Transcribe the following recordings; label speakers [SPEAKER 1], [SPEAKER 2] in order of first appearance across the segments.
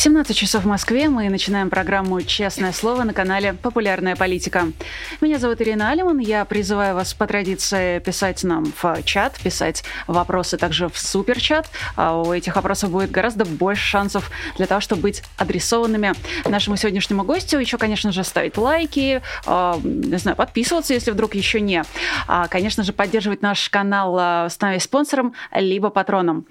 [SPEAKER 1] 17 часов в Москве. Мы начинаем программу «Честное слово» на канале «Популярная политика». Меня зовут Ирина Алиман. Я призываю вас по традиции писать нам в чат, писать вопросы также в суперчат. А у этих вопросов будет гораздо больше шансов для того, чтобы быть адресованными нашему сегодняшнему гостю. Еще, конечно же, ставить лайки, а, не знаю, подписываться, если вдруг еще не. А, конечно же, поддерживать наш канал, становясь спонсором, либо патроном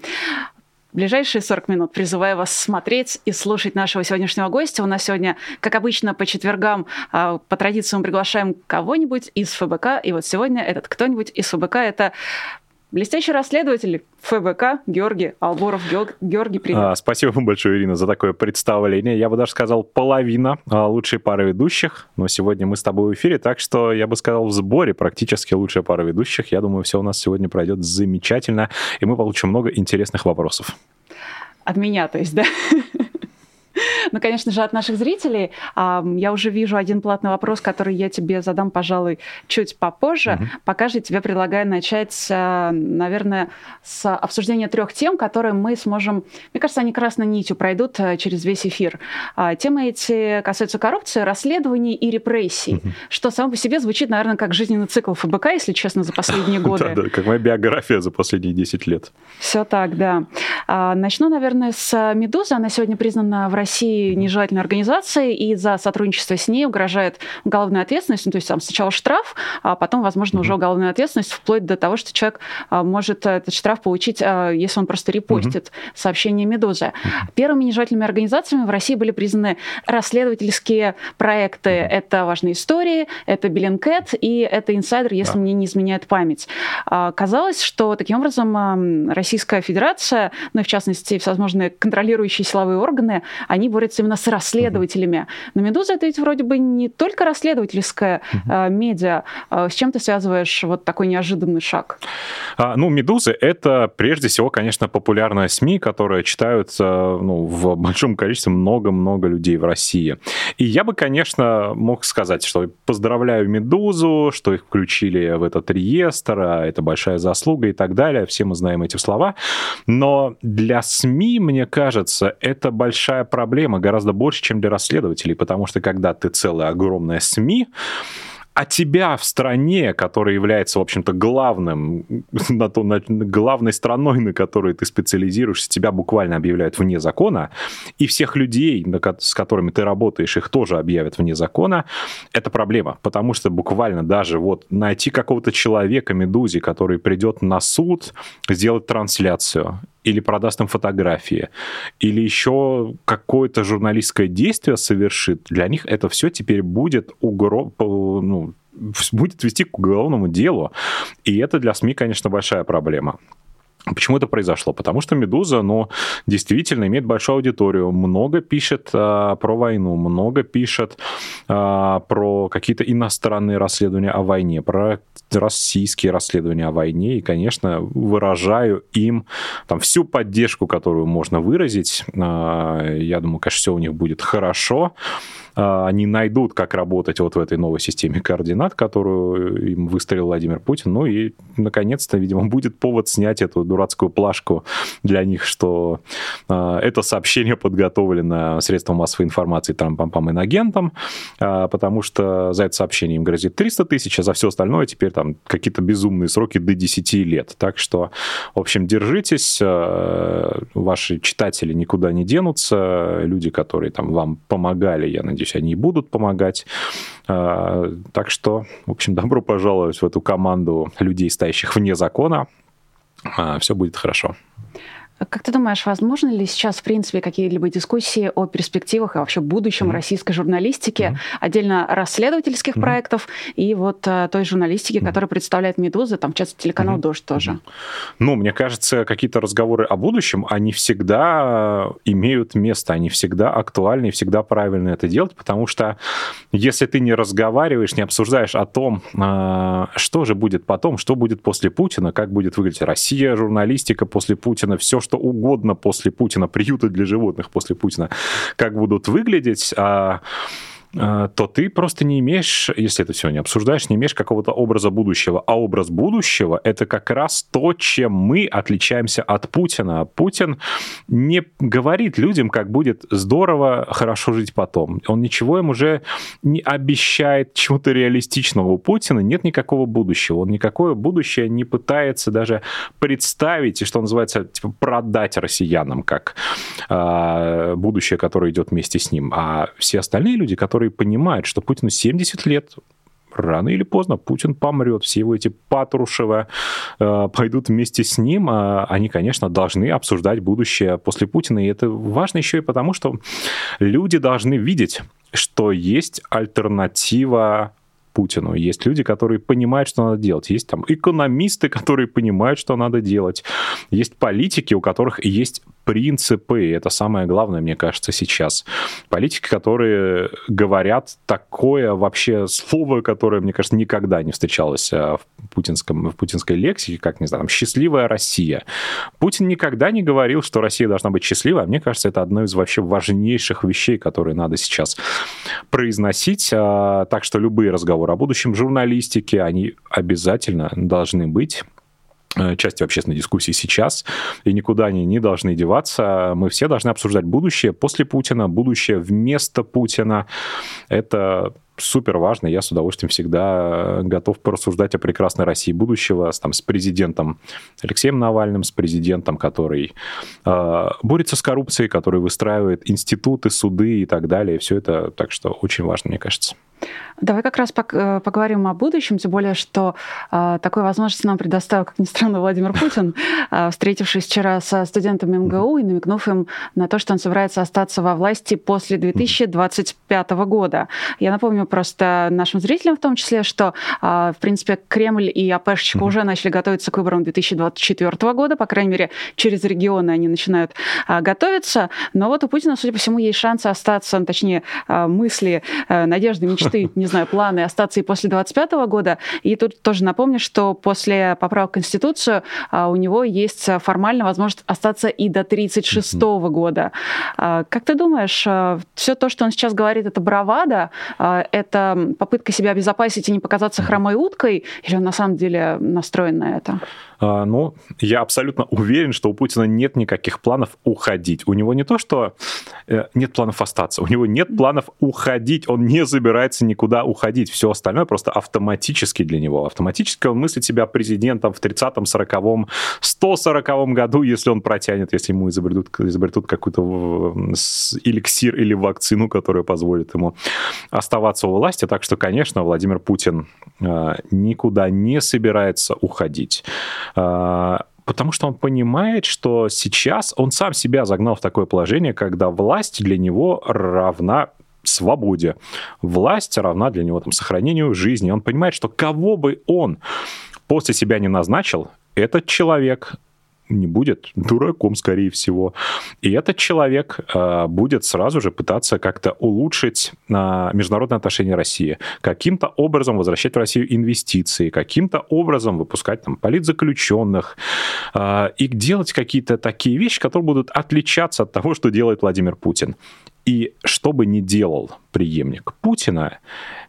[SPEAKER 1] ближайшие 40 минут призываю вас смотреть и слушать нашего сегодняшнего гостя. У нас сегодня, как обычно, по четвергам а, по традиции мы приглашаем кого-нибудь из ФБК. И вот сегодня этот кто-нибудь из ФБК – это Блестящий расследователь ФБК Георгий Алборов. Георгий, привет.
[SPEAKER 2] А, спасибо вам большое, Ирина, за такое представление. Я бы даже сказал, половина а, лучшей пары ведущих. Но сегодня мы с тобой в эфире, так что я бы сказал, в сборе практически лучшая пара ведущих. Я думаю, все у нас сегодня пройдет замечательно, и мы получим много интересных вопросов.
[SPEAKER 1] От меня, то есть, да? Ну, конечно же, от наших зрителей. Я уже вижу один платный вопрос, который я тебе задам, пожалуй, чуть попозже. Угу. Пока же тебе предлагаю начать, а, наверное, с обсуждения трех тем, которые мы сможем... Мне кажется, они красной нитью пройдут а, через весь эфир. А, темы эти касаются коррупции, расследований и репрессий, угу. что само по себе звучит, наверное, как жизненный цикл ФБК, если честно, за последние годы.
[SPEAKER 2] Да, да, как моя биография за последние 10 лет.
[SPEAKER 1] Все так, да. Начну, наверное, с «Медузы». Она сегодня признана в России нежелательной организации, и за сотрудничество с ней угрожает уголовная ответственность, ну, то есть там сначала штраф, а потом, возможно, mm-hmm. уже уголовная ответственность, вплоть до того, что человек а, может этот штраф получить, а, если он просто репостит mm-hmm. сообщение «Медузы». Mm-hmm. Первыми нежелательными организациями в России были признаны расследовательские проекты. Mm-hmm. Это «Важные истории», это «Беллингкэт» и это «Инсайдер», если yeah. мне не изменяет память. Казалось, что таким образом Российская Федерация, ну в частности всевозможные контролирующие силовые органы, они борются именно с расследователями. Но «Медуза» — это ведь вроде бы не только расследовательская э, медиа. Э, с чем ты связываешь вот такой неожиданный шаг?
[SPEAKER 2] А, ну, «Медуза» — это прежде всего, конечно, популярная СМИ, которая читаются ну, в большом количестве много-много людей в России. И я бы, конечно, мог сказать, что поздравляю «Медузу», что их включили в этот реестр, а это большая заслуга и так далее. Все мы знаем эти слова. Но для СМИ, мне кажется, это большая проблема гораздо больше, чем для расследователей, потому что когда ты целая огромная СМИ, а тебя в стране, которая является, в общем-то, главным, на то, на, главной страной, на которой ты специализируешься, тебя буквально объявляют вне закона, и всех людей, с которыми ты работаешь, их тоже объявят вне закона, это проблема, потому что буквально даже вот найти какого-то человека, медузи, который придет на суд, сделать трансляцию, или продаст им фотографии, или еще какое-то журналистское действие совершит, для них это все теперь будет угро... ну, будет вести к уголовному делу. И это для СМИ, конечно, большая проблема. Почему это произошло? Потому что «Медуза», ну, действительно имеет большую аудиторию, много пишет а, про войну, много пишет а, про какие-то иностранные расследования о войне, про российские расследования о войне, и, конечно, выражаю им там всю поддержку, которую можно выразить. А, я думаю, конечно, все у них будет хорошо. А, они найдут, как работать вот в этой новой системе координат, которую им выстроил Владимир Путин. Ну и, наконец-то, видимо, будет повод снять эту дурацкую плашку для них, что э, это сообщение подготовлено средством массовой информации Трампом инагентом, э, потому что за это сообщение им грозит 300 тысяч, а за все остальное теперь там какие-то безумные сроки до 10 лет. Так что, в общем, держитесь, э, ваши читатели никуда не денутся, люди, которые там вам помогали, я надеюсь, надеюсь, они будут помогать. А, так что, в общем, добро пожаловать в эту команду людей, стоящих вне закона. А, Все будет хорошо.
[SPEAKER 1] Как ты думаешь, возможно ли сейчас, в принципе, какие-либо дискуссии о перспективах и вообще будущем mm-hmm. российской журналистики, mm-hmm. отдельно расследовательских mm-hmm. проектов и вот а, той журналистики, mm-hmm. которая представляет «Медуза», там, в частности, телеканал mm-hmm. «Дождь» тоже?
[SPEAKER 2] Ну, мне кажется, какие-то разговоры о будущем, они всегда имеют место, они всегда актуальны и всегда правильно это делать, потому что если ты не разговариваешь, не обсуждаешь о том, а, что же будет потом, что будет после Путина, как будет выглядеть Россия, журналистика после Путина, все, что что угодно после Путина, приюты для животных после Путина, как будут выглядеть, а то ты просто не имеешь, если это не обсуждаешь, не имеешь какого-то образа будущего. А образ будущего — это как раз то, чем мы отличаемся от Путина. Путин не говорит людям, как будет здорово, хорошо жить потом. Он ничего им уже не обещает чего-то реалистичного. У Путина нет никакого будущего. Он никакое будущее не пытается даже представить и, что называется, типа, продать россиянам как э, будущее, которое идет вместе с ним. А все остальные люди, которые которые понимают, что Путину 70 лет, рано или поздно Путин помрет. Все его эти Патрушева э, пойдут вместе с ним. А они, конечно, должны обсуждать будущее после Путина. И это важно еще и потому, что люди должны видеть, что есть альтернатива Путину. Есть люди, которые понимают, что надо делать. Есть там экономисты, которые понимают, что надо делать. Есть политики, у которых есть принципы. И это самое главное, мне кажется, сейчас. Политики, которые говорят такое вообще слово, которое, мне кажется, никогда не встречалось а, в, путинском, в путинской лексике, как, не знаю, там, «счастливая Россия». Путин никогда не говорил, что Россия должна быть счастливой, а мне кажется, это одно из вообще важнейших вещей, которые надо сейчас произносить. А, так что любые разговоры о будущем журналистики, они обязательно должны быть Э, частью общественной дискуссии сейчас, и никуда они не должны деваться. Мы все должны обсуждать будущее после Путина, будущее вместо Путина. Это супер важно. Я с удовольствием всегда готов порассуждать о прекрасной России будущего там, с президентом Алексеем Навальным, с президентом, который э, борется с коррупцией, который выстраивает институты, суды и так далее. Все это так что очень важно, мне кажется.
[SPEAKER 1] Давай как раз э, поговорим о будущем, тем более, что э, такой возможности нам предоставил, как ни странно, Владимир Путин, э, встретившись вчера со студентами МГУ и намекнув им на то, что он собирается остаться во власти после 2025 года. Я напомню просто нашим зрителям в том числе, что, э, в принципе, Кремль и АПшечка уже начали готовиться к выборам 2024 года, по крайней мере, через регионы они начинают э, готовиться, но вот у Путина, судя по всему, есть шансы остаться, точнее, э, мысли, э, надежды, мечты мечты, не знаю, планы остаться и после 25 года. И тут тоже напомню, что после поправок в Конституцию а, у него есть формально возможность остаться и до 36 -го года. А, как ты думаешь, а, все то, что он сейчас говорит, это бравада, это попытка себя обезопасить и не показаться хромой уткой, или он на самом деле настроен на это?
[SPEAKER 2] А, ну, я абсолютно уверен, что у Путина нет никаких планов уходить. У него не то, что э, нет планов остаться, у него нет планов уходить, он не собирается никуда уходить. Все остальное просто автоматически для него. Автоматически он мыслит себя президентом в 30-м, 40-м, 140-м году, если он протянет, если ему изобретут, изобретут какой-то эликсир или вакцину, которая позволит ему оставаться у власти. Так что, конечно, Владимир Путин никуда не собирается уходить. А, потому что он понимает, что сейчас он сам себя загнал в такое положение, когда власть для него равна свободе. Власть равна для него там, сохранению жизни. Он понимает, что кого бы он после себя не назначил, этот человек не будет дураком, скорее всего. И этот человек э, будет сразу же пытаться как-то улучшить э, международные отношения России, каким-то образом возвращать в Россию инвестиции, каким-то образом выпускать там политзаключенных э, и делать какие-то такие вещи, которые будут отличаться от того, что делает Владимир Путин. И что бы ни делал преемник Путина,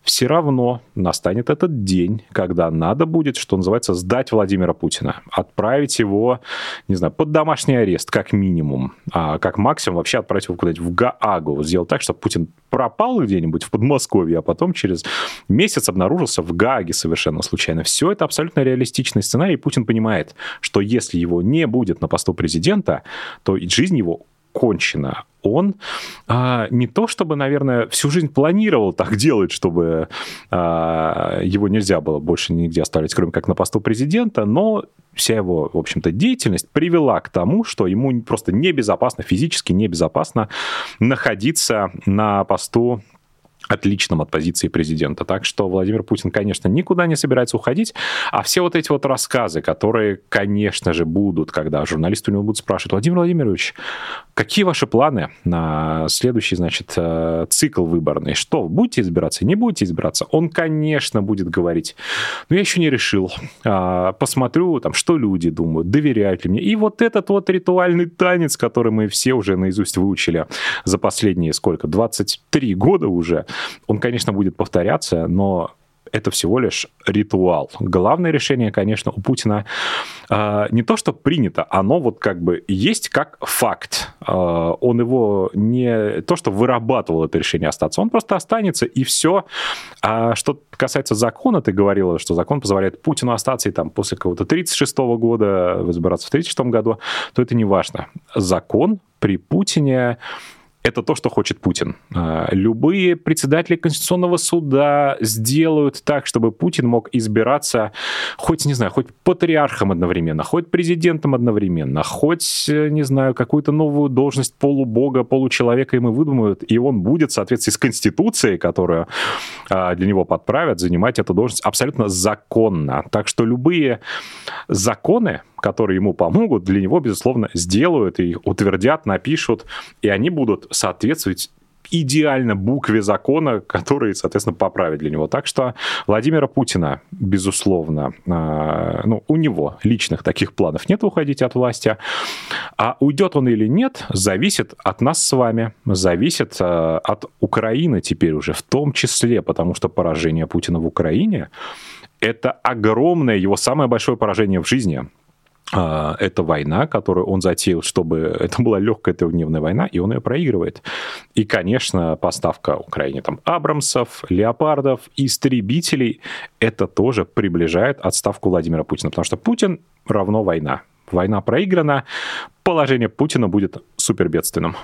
[SPEAKER 2] все равно настанет этот день, когда надо будет, что называется, сдать Владимира Путина, отправить его, не знаю, под домашний арест, как минимум, а как максимум вообще отправить его куда-нибудь в Гаагу, сделать так, чтобы Путин пропал где-нибудь в Подмосковье, а потом через месяц обнаружился в Гааге совершенно случайно. Все это абсолютно реалистичный сценарий, и Путин понимает, что если его не будет на посту президента, то жизнь его кончена. Он а, не то чтобы, наверное, всю жизнь планировал так делать, чтобы а, его нельзя было больше нигде оставить, кроме как на посту президента, но вся его, в общем-то, деятельность привела к тому, что ему просто небезопасно, физически небезопасно находиться на посту отличным от позиции президента. Так что Владимир Путин, конечно, никуда не собирается уходить, а все вот эти вот рассказы, которые, конечно же, будут, когда журналисты у него будут спрашивать, Владимир Владимирович, какие ваши планы на следующий, значит, э, цикл выборный? Что, будете избираться, не будете избираться? Он, конечно, будет говорить, ну, я еще не решил, а, посмотрю, там, что люди думают, доверяют ли мне. И вот этот вот ритуальный танец, который мы все уже наизусть выучили за последние, сколько, 23 года уже, он, конечно, будет повторяться, но это всего лишь ритуал. Главное решение, конечно, у Путина э, не то, что принято, оно вот как бы есть как факт. Э, он его не то, что вырабатывал это решение остаться, он просто останется и все. А что касается закона, ты говорила, что закон позволяет Путину остаться и там после какого-то 36 -го года избираться в 36 году, то это не важно. Закон при Путине это то, что хочет Путин. А, любые председатели Конституционного суда сделают так, чтобы Путин мог избираться хоть, не знаю, хоть патриархом одновременно, хоть президентом одновременно, хоть, э, не знаю, какую-то новую должность полубога, получеловека ему выдумают, и он будет в соответствии с Конституцией, которую а, для него подправят, занимать эту должность абсолютно законно. Так что любые законы, которые ему помогут, для него, безусловно, сделают и утвердят, напишут, и они будут соответствовать идеально букве закона, который, соответственно, поправит для него. Так что Владимира Путина, безусловно, э, ну, у него личных таких планов нет уходить от власти. А уйдет он или нет, зависит от нас с вами, зависит э, от Украины теперь уже в том числе, потому что поражение Путина в Украине это огромное, его самое большое поражение в жизни. А, это война, которую он затеял, чтобы это была легкая трехдневная война, и он ее проигрывает. И, конечно, поставка Украине там Абрамсов, Леопардов, истребителей, это тоже приближает отставку Владимира Путина, потому что Путин равно война. Война проиграна, положение Путина будет супербедственным.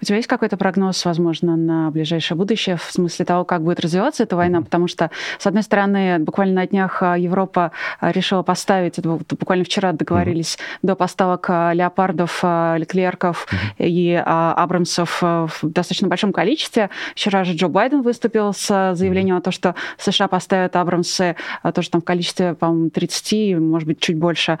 [SPEAKER 1] У тебя есть какой-то прогноз, возможно, на ближайшее будущее в смысле того, как будет развиваться эта война? Потому что, с одной стороны, буквально на днях а, Европа а, решила поставить, буквально вчера договорились mm-hmm. до поставок а, леопардов, леклерков mm-hmm. и абрамсов в достаточно большом количестве. Вчера же Джо Байден выступил с заявлением mm-hmm. о том, что США поставят абрамсы тоже там в количестве, по-моему, 30, может быть, чуть больше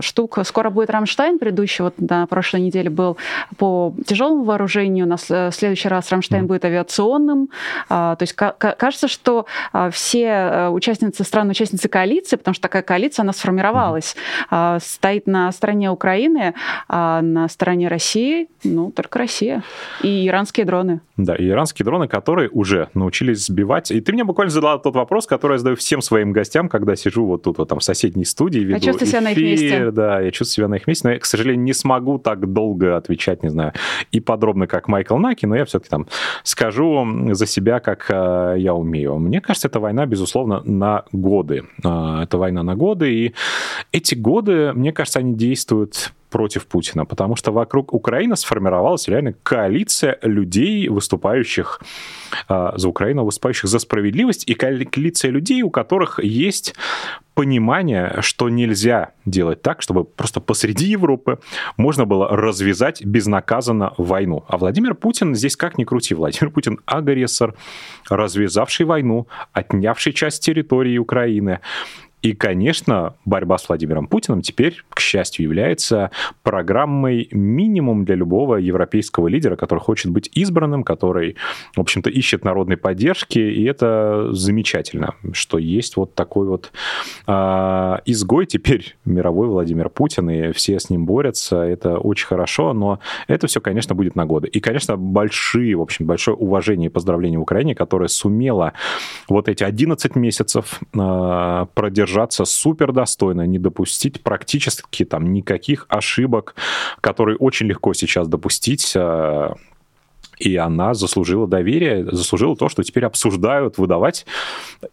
[SPEAKER 1] штук. Скоро будет Рамштайн, предыдущий вот на прошлой неделе был по тяжелому вооружению, у нас э, в следующий раз Рамштайн будет авиационным. А, то есть кажется, что а, все э, участницы, страны-участницы коалиции, потому что такая коалиция, она сформировалась, mm-hmm. стоит на стороне Украины, а на стороне России, ну, только Россия. И иранские дроны.
[SPEAKER 2] Да, и иранские дроны, которые уже научились сбивать. И ты мне буквально задала тот вопрос, который я задаю всем своим гостям, когда сижу вот тут вот там в соседней студии, веду
[SPEAKER 1] я чувствую себя на их месте.
[SPEAKER 2] Да, я чувствую себя на их месте, но я, к сожалению, не смогу так долго отвечать, не знаю, и подробно, как Майкл Наки, но я все-таки там скажу за себя, как э, я умею. Мне кажется, эта война, безусловно, на годы. Э, это война на годы, и эти годы, мне кажется, они действуют против Путина, потому что вокруг Украины сформировалась реально коалиция людей, выступающих э, за Украину, выступающих за справедливость, и коалиция людей, у которых есть понимание, что нельзя делать так, чтобы просто посреди Европы можно было развязать безнаказанно войну. А Владимир Путин здесь как ни крути. Владимир Путин агрессор, развязавший войну, отнявший часть территории Украины, и, конечно, борьба с Владимиром Путиным теперь, к счастью, является программой минимум для любого европейского лидера, который хочет быть избранным, который, в общем-то, ищет народной поддержки, и это замечательно, что есть вот такой вот э, изгой теперь мировой Владимир Путин, и все с ним борются, это очень хорошо, но это все, конечно, будет на годы. И, конечно, большие, в общем, большое уважение и поздравления Украине, которая сумела вот эти 11 месяцев э, продержать держаться супер достойно, не допустить практически там никаких ошибок, которые очень легко сейчас допустить э, и она заслужила доверие, заслужила то, что теперь обсуждают выдавать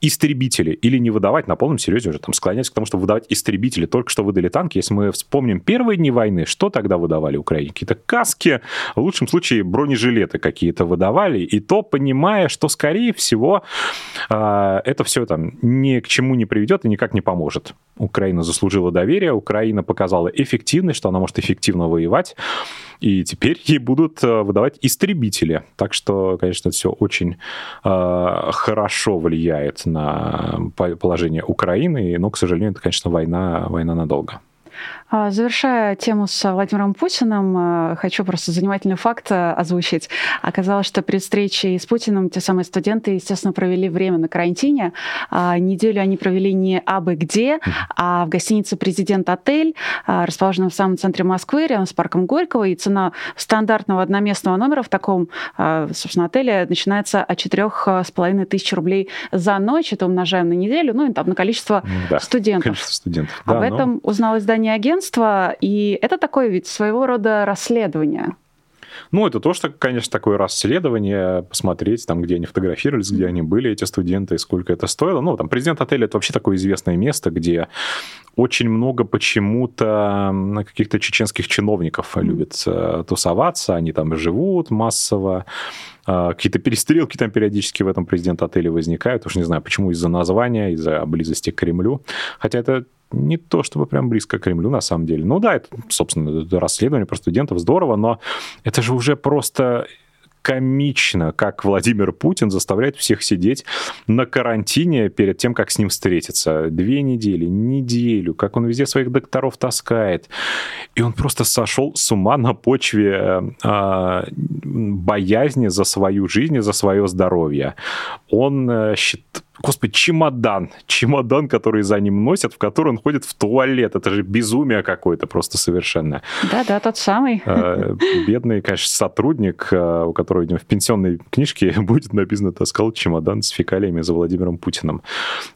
[SPEAKER 2] истребители или не выдавать на полном серьезе уже там склоняются к тому, что выдавать истребители. Только что выдали танки. Если мы вспомним первые дни войны, что тогда выдавали Украине? Какие-то каски, в лучшем случае бронежилеты какие-то выдавали, и то понимая, что, скорее всего, а, это все там ни к чему не приведет и никак не поможет. Украина заслужила доверие, Украина показала эффективность, что она может эффективно воевать. И теперь ей будут выдавать истребители. Так что, конечно, это все очень э, хорошо влияет на положение Украины, но, к сожалению, это, конечно, война, война надолго.
[SPEAKER 1] А, завершая тему с Владимиром Путиным, а, хочу просто занимательный факт а, озвучить. Оказалось, что перед встречей с Путиным те самые студенты, естественно, провели время на карантине. Неделю они провели не абы где, а в гостинице «Президент Отель», расположенном в самом центре Москвы, рядом с парком Горького. И цена стандартного одноместного номера в таком, собственно, отеле начинается от четырех с половиной тысяч рублей за ночь. Это умножаем на неделю, ну и там на количество да, студентов. Количество студентов. Об да, этом но... узнало издание агентства агентство, и это такое ведь своего рода расследование.
[SPEAKER 2] Ну, это тоже, конечно, такое расследование, посмотреть, там, где они фотографировались, где они были, эти студенты, и сколько это стоило. Ну, там, президент отеля — это вообще такое известное место, где очень много почему-то каких-то чеченских чиновников любят э, тусоваться, они там живут массово, а, какие-то перестрелки там периодически в этом президент отеле возникают. Уж не знаю, почему из-за названия, из-за близости к Кремлю. Хотя это не то чтобы прям близко к Кремлю, на самом деле. Ну да, это, собственно, это расследование про студентов здорово, но это же уже просто комично, как Владимир Путин заставляет всех сидеть на карантине перед тем, как с ним встретиться. Две недели, неделю, как он везде своих докторов таскает. И он просто сошел с ума на почве э, боязни за свою жизнь и за свое здоровье. Он э, считает Господи, чемодан. Чемодан, который за ним носят, в который он ходит в туалет. Это же безумие какое-то просто совершенно.
[SPEAKER 1] Да-да, тот самый.
[SPEAKER 2] А, бедный, конечно, сотрудник, а, у которого, видимо, в пенсионной книжке будет написано «таскал чемодан с фекалиями за Владимиром Путиным».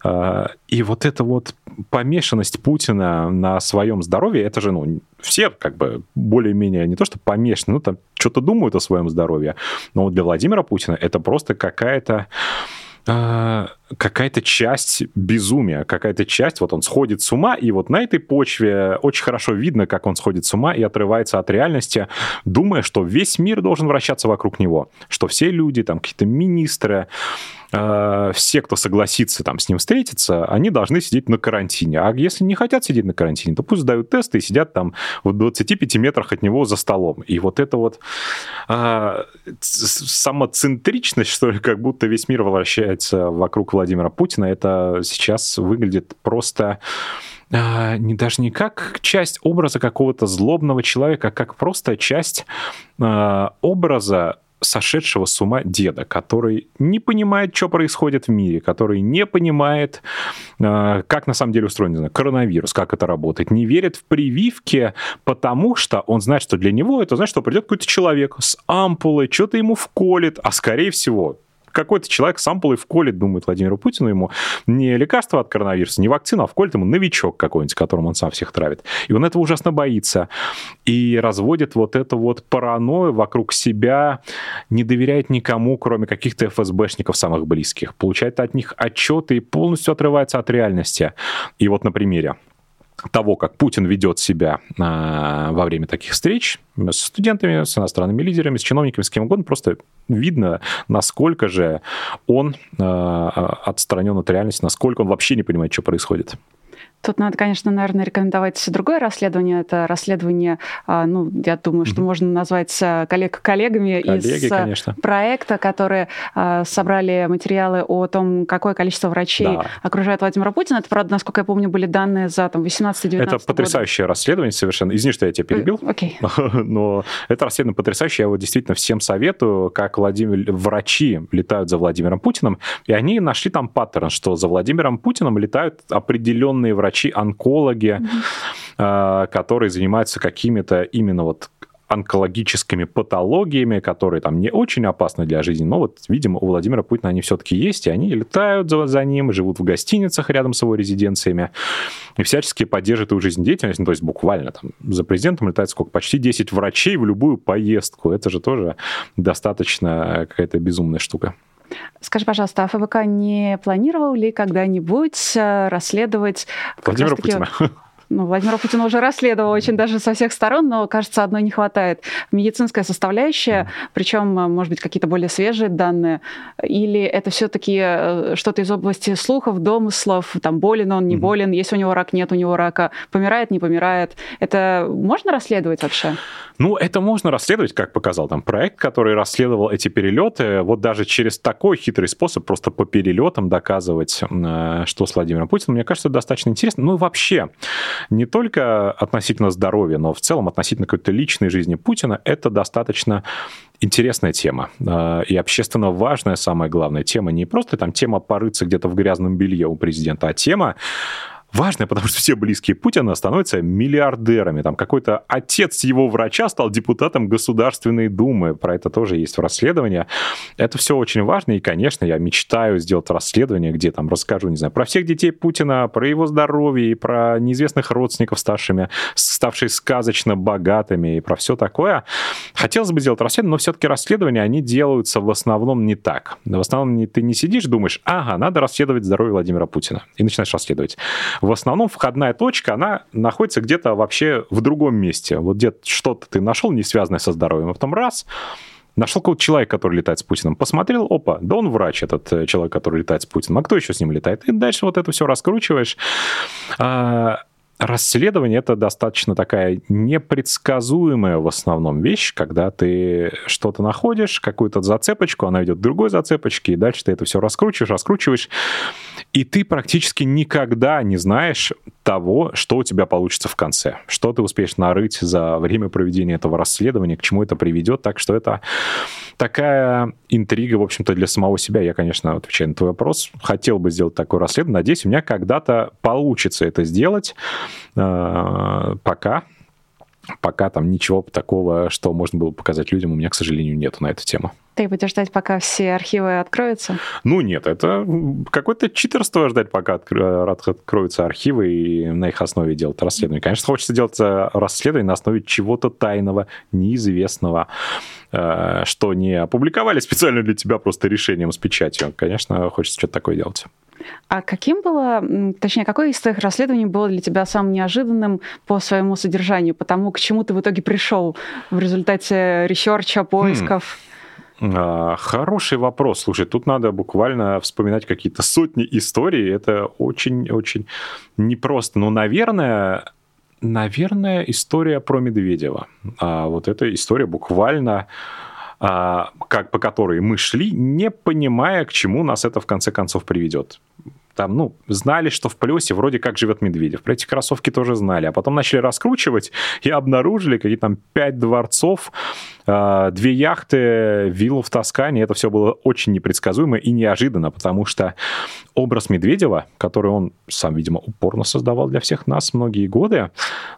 [SPEAKER 2] А, и вот эта вот помешанность Путина на своем здоровье, это же, ну, все как бы более-менее не то, что помешаны, ну, там что-то думают о своем здоровье, но для Владимира Путина это просто какая-то какая-то часть безумия, какая-то часть, вот он сходит с ума, и вот на этой почве очень хорошо видно, как он сходит с ума и отрывается от реальности, думая, что весь мир должен вращаться вокруг него, что все люди, там какие-то министры, э, все, кто согласится там с ним встретиться, они должны сидеть на карантине. А если не хотят сидеть на карантине, то пусть сдают тесты и сидят там в 25 метрах от него за столом. И вот это вот э, самоцентричность, что ли, как будто весь мир вращается вокруг Владимира Путина, это сейчас выглядит просто а, не даже не как часть образа какого-то злобного человека, а как просто часть э, образа сошедшего с ума деда, который не понимает, что происходит в мире, который не понимает, э, как на самом деле устроен знаю, коронавирус, как это работает, не верит в прививки, потому что он знает, что для него это значит, что придет какой-то человек с ампулой, что-то ему вколет, а скорее всего какой-то человек с ампулой вколет, думает Владимиру Путину, ему не лекарство от коронавируса, не вакцина, а вколет ему новичок какой-нибудь, которым он сам всех травит. И он этого ужасно боится. И разводит вот эту вот паранойю вокруг себя, не доверяет никому, кроме каких-то ФСБшников самых близких. Получает от них отчеты и полностью отрывается от реальности. И вот на примере того, как Путин ведет себя а, во время таких встреч с студентами, с иностранными лидерами, с чиновниками, с кем угодно, просто видно, насколько же он а, отстранен от реальности, насколько он вообще не понимает, что происходит.
[SPEAKER 1] Тут надо, конечно, наверное, рекомендовать другое расследование. Это расследование, а, ну, я думаю, что mm-hmm. можно назвать э, коллег коллегами Коллеги, из э, конечно. проекта, которые а, собрали материалы о том, какое количество врачей да. окружает Владимира Путина. Это, правда, насколько я помню, были данные за там 18-19
[SPEAKER 2] Это потрясающее года. расследование совершенно. Извини, что я тебя перебил.
[SPEAKER 1] Э, окей.
[SPEAKER 2] Okay. Но это расследование потрясающее. Я его действительно всем советую, как Владимир... врачи летают за Владимиром Путиным, и они нашли там паттерн, что за Владимиром Путиным летают определенные врачи врачи-онкологи, mm-hmm. которые занимаются какими-то именно вот онкологическими патологиями, которые там не очень опасны для жизни, но вот, видимо, у Владимира Путина они все-таки есть, и они летают за, за ним, живут в гостиницах рядом с его резиденциями, и всячески поддерживают его жизнедеятельность, ну, то есть буквально там за президентом летает сколько? Почти 10 врачей в любую поездку. Это же тоже достаточно какая-то безумная штука.
[SPEAKER 1] Скажи, пожалуйста, а ФБК не планировал ли когда-нибудь э, расследовать...
[SPEAKER 2] Владимира Путина.
[SPEAKER 1] Ну, Владимир Путин уже расследовал очень даже со всех сторон, но, кажется, одной не хватает. Медицинская составляющая, причем, может быть, какие-то более свежие данные, или это все-таки э, что-то из области слухов, домыслов, там, болен он, не болен, есть у него рак, нет у него рака, помирает, не помирает. Это можно расследовать вообще?
[SPEAKER 2] Ну, это можно расследовать, как показал там проект, который расследовал эти перелеты. Вот даже через такой хитрый способ, просто по перелетам доказывать, э, что с Владимиром Путиным, мне кажется, достаточно интересно. Ну и вообще, не только относительно здоровья, но в целом относительно какой-то личной жизни Путина, это достаточно интересная тема э, и общественно важная, самая главная тема. Не просто там тема порыться где-то в грязном белье у президента, а тема важное, потому что все близкие Путина становятся миллиардерами. Там какой-то отец его врача стал депутатом Государственной Думы. Про это тоже есть в расследовании. Это все очень важно. И, конечно, я мечтаю сделать расследование, где там расскажу, не знаю, про всех детей Путина, про его здоровье и про неизвестных родственников старшими, ставшие сказочно богатыми и про все такое. Хотелось бы сделать расследование, но все-таки расследования, они делаются в основном не так. В основном ты не сидишь, думаешь, ага, надо расследовать здоровье Владимира Путина. И начинаешь расследовать в основном входная точка, она находится где-то вообще в другом месте. Вот где-то что-то ты нашел, не связанное со здоровьем, а потом раз, нашел какого-то человека, который летает с Путиным, посмотрел, опа, да он врач, этот э, человек, который летает с Путиным, а кто еще с ним летает? И дальше вот это все раскручиваешь. А, расследование это достаточно такая непредсказуемая в основном вещь, когда ты что-то находишь, какую-то зацепочку, она идет к другой зацепочке, и дальше ты это все раскручиваешь, раскручиваешь, и ты практически никогда не знаешь того, что у тебя получится в конце, что ты успеешь нарыть за время проведения этого расследования, к чему это приведет, так что это такая интрига, в общем-то, для самого себя. Я, конечно, отвечаю на твой вопрос, хотел бы сделать такое расследование, надеюсь, у меня когда-то получится это сделать, Э, пока пока там ничего такого, что можно было показать людям, у меня, к сожалению, нету на эту тему.
[SPEAKER 1] Ты будешь ждать, пока все архивы откроются?
[SPEAKER 2] Ну нет, это какое-то читерство ждать, пока откроются архивы и на их основе делать расследование. Конечно, хочется делать э, расследование на основе чего-то тайного, неизвестного, э, что не опубликовали специально для тебя просто решением с печатью. Конечно, хочется что-то такое делать.
[SPEAKER 1] А каким было, точнее, какое из твоих расследований было для тебя самым неожиданным по своему содержанию, по тому, к чему ты в итоге пришел в результате research'а, поисков?
[SPEAKER 2] Хм. Хороший вопрос. Слушай, тут надо буквально вспоминать какие-то сотни историй. Это очень-очень непросто. Но, наверное, наверное, история про Медведева. А вот эта история буквально а, как, по которой мы шли, не понимая, к чему нас это в конце концов приведет там, ну, знали, что в плюсе вроде как живет Медведев. Про эти кроссовки тоже знали. А потом начали раскручивать и обнаружили какие там пять дворцов, а, две яхты, виллу в Тоскане. Это все было очень непредсказуемо и неожиданно, потому что образ Медведева, который он сам, видимо, упорно создавал для всех нас многие годы,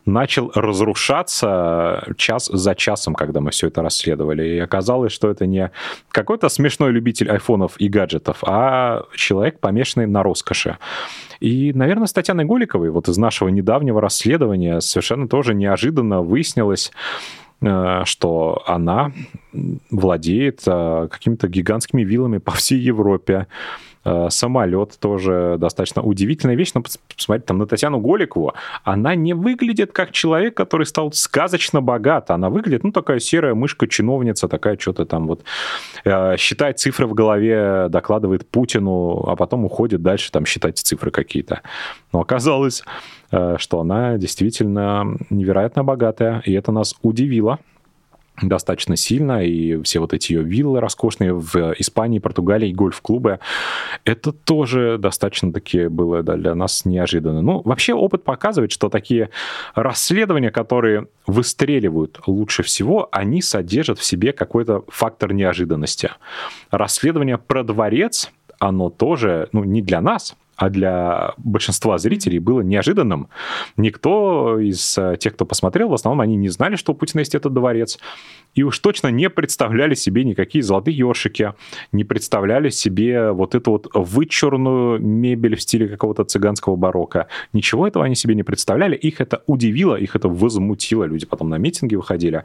[SPEAKER 2] начал разрушаться час за часом, когда мы все это расследовали. И оказалось, что это не какой-то смешной любитель айфонов и гаджетов, а человек, помешанный на роскоши. И, наверное, с Татьяной Голиковой, вот из нашего недавнего расследования, совершенно тоже неожиданно выяснилось, Э, что она владеет э, какими-то гигантскими виллами по всей Европе. Э, самолет тоже достаточно удивительная вещь. Но посмотрите, там на Татьяну Голикову, она не выглядит как человек, который стал сказочно богат. Она выглядит, ну, такая серая мышка-чиновница, такая что-то там вот считает цифры в голове, докладывает Путину, а потом уходит дальше там считать цифры какие-то. Но оказалось, Э, что она действительно невероятно богатая, и это нас удивило достаточно сильно, и все вот эти ее виллы роскошные в Испании, Португалии, гольф-клубы, это тоже достаточно таки было для нас неожиданно. Ну, вообще опыт показывает, что такие расследования, которые выстреливают лучше всего, они содержат в себе какой-то фактор неожиданности. Расследование про дворец, оно тоже, ну, не для нас, а для большинства зрителей было неожиданным. Никто из э, тех, кто посмотрел, в основном они не знали, что у Путина есть этот дворец, и уж точно не представляли себе никакие золотые ёршики, не представляли себе вот эту вот вычурную мебель в стиле какого-то цыганского барокко. Ничего этого они себе не представляли, их это удивило, их это возмутило. Люди потом на митинги выходили.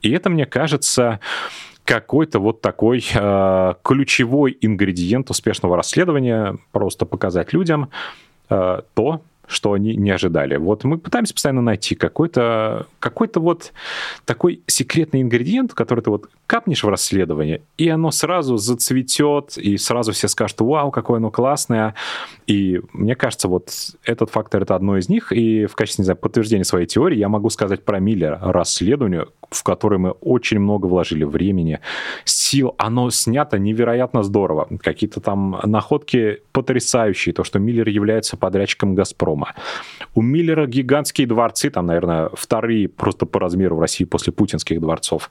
[SPEAKER 2] И это, мне кажется, какой-то вот такой э, ключевой ингредиент успешного расследования, просто показать людям э, то, что они не ожидали. Вот мы пытаемся постоянно найти какой-то какой вот такой секретный ингредиент, который ты вот капнешь в расследование, и оно сразу зацветет, и сразу все скажут, вау, какое оно классное. И мне кажется, вот этот фактор — это одно из них. И в качестве, не знаю, подтверждения своей теории я могу сказать про Миллера. Расследование, в которое мы очень много вложили времени, сил. Оно снято невероятно здорово. Какие-то там находки потрясающие. То, что Миллер является подрядчиком «Газпрома». У Миллера гигантские дворцы, там, наверное, вторые просто по размеру в России после путинских дворцов.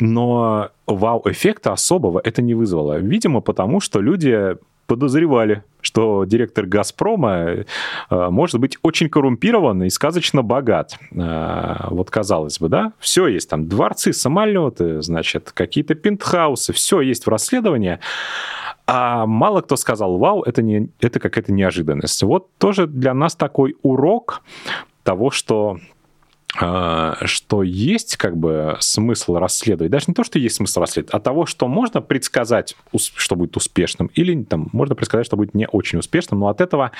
[SPEAKER 2] Но вау-эффекта особого это не вызвало. Видимо, потому что люди подозревали, что директор «Газпрома» э, может быть очень коррумпирован и сказочно богат. Э, вот казалось бы, да? Все есть там, дворцы, самолеты, значит, какие-то пентхаусы, все есть в расследовании. А мало кто сказал, вау, это, не, это какая-то неожиданность. Вот тоже для нас такой урок того, что что есть как бы смысл расследовать, даже не то, что есть смысл расследовать, а того, что можно предсказать, что будет успешным, или там можно предсказать, что будет не очень успешным, но от этого,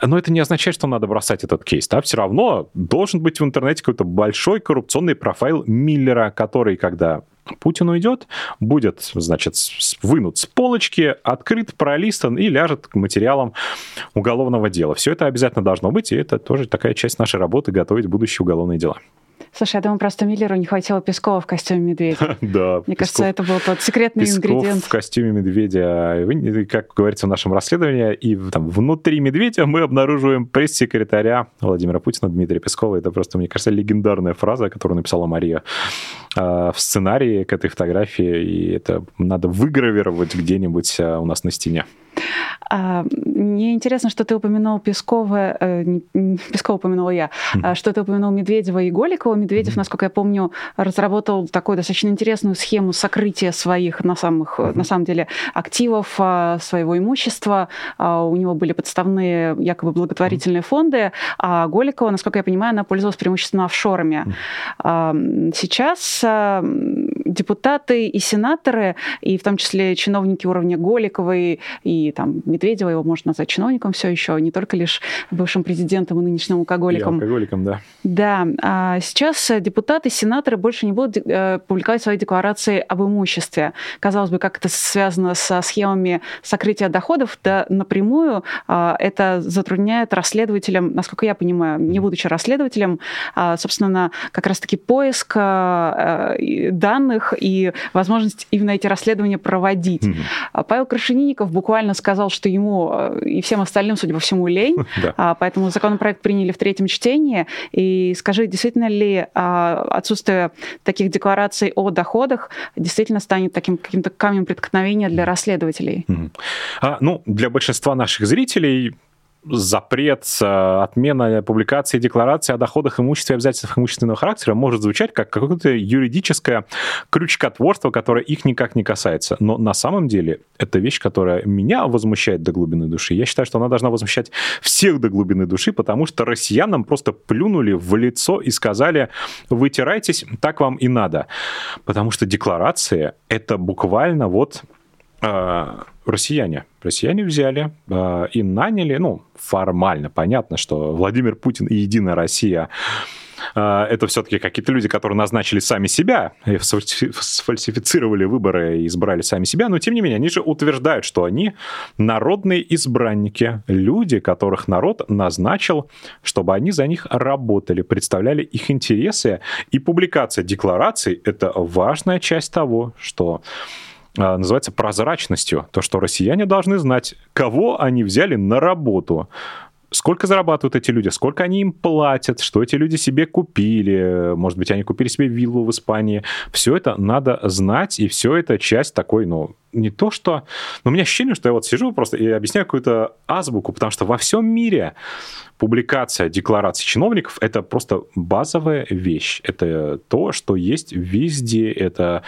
[SPEAKER 2] но это не означает, что надо бросать этот кейс, да, все равно должен быть в интернете какой-то большой коррупционный профайл Миллера, который, когда Путин уйдет, будет, значит, вынут с полочки, открыт, пролистан и ляжет к материалам уголовного дела. Все это обязательно должно быть, и это тоже такая часть нашей работы, готовить будущие уголовные дела.
[SPEAKER 1] Слушай, я думаю, просто Миллеру не хватило Пескова в костюме медведя.
[SPEAKER 2] Да.
[SPEAKER 1] Мне кажется, это был тот секретный ингредиент.
[SPEAKER 2] в костюме медведя. Как говорится в нашем расследовании, и там внутри медведя мы обнаруживаем пресс-секретаря Владимира Путина Дмитрия Пескова. Это просто, мне кажется, легендарная фраза, которую написала Мария а, в сценарии к этой фотографии, и это надо выгравировать где-нибудь а, у нас на стене.
[SPEAKER 1] А, мне интересно, что ты упомянул Пескова, э, Пескова упомянула я, mm-hmm. что ты упомянул Медведева и Голикова. Медведев, насколько я помню, разработал такую достаточно интересную схему сокрытия своих, на, самых, mm-hmm. на самом деле, активов, а, своего имущества. А, у него были подставные якобы благотворительные фонды, а Голикова, насколько я понимаю, она пользовалась преимущественно офшорами. Сейчас депутаты и сенаторы, и в том числе чиновники уровня Голиковой и там Медведева, его можно назвать чиновником все еще, не только лишь бывшим президентом и нынешним алкоголиком.
[SPEAKER 2] И алкоголиком, да.
[SPEAKER 1] Да. А сейчас депутаты, сенаторы больше не будут э, публиковать свои декларации об имуществе. Казалось бы, как это связано со схемами сокрытия доходов, да напрямую э, это затрудняет расследователям, насколько я понимаю, не будучи расследователем, э, собственно, как раз-таки поиск э, данных и возможность именно эти расследования проводить. Mm-hmm. Павел Крашенинников буквально сказал, что ему э, и всем остальным, судя по всему, лень, да. поэтому законопроект приняли в третьем чтении. И скажи, действительно ли а, отсутствие таких деклараций о доходах действительно станет таким каким-то камнем преткновения для расследователей?
[SPEAKER 2] Mm-hmm. А, ну, для большинства наших зрителей запрет, э, отмена публикации декларации о доходах, имуществе и обязательствах имущественного характера может звучать как какое-то юридическое крючкотворство, которое их никак не касается. Но на самом деле это вещь, которая меня возмущает до глубины души. Я считаю, что она должна возмущать всех до глубины души, потому что россиянам просто плюнули в лицо и сказали, вытирайтесь, так вам и надо. Потому что декларация — это буквально вот россияне. Россияне взяли э, и наняли, ну, формально понятно, что Владимир Путин и Единая Россия э, это все-таки какие-то люди, которые назначили сами себя, сфальсифицировали выборы и избрали сами себя, но тем не менее, они же утверждают, что они народные избранники, люди, которых народ назначил, чтобы они за них работали, представляли их интересы. И публикация деклараций — это важная часть того, что а, называется прозрачностью. То, что россияне должны знать, кого они взяли на работу, сколько зарабатывают эти люди, сколько они им платят, что эти люди себе купили, может быть, они купили себе виллу в Испании. Все это надо знать, и все это часть такой, ну, не то что... Но у меня ощущение, что я вот сижу просто и объясняю какую-то азбуку, потому что во всем мире публикация деклараций чиновников — это просто базовая вещь. Это то, что есть везде. Это а,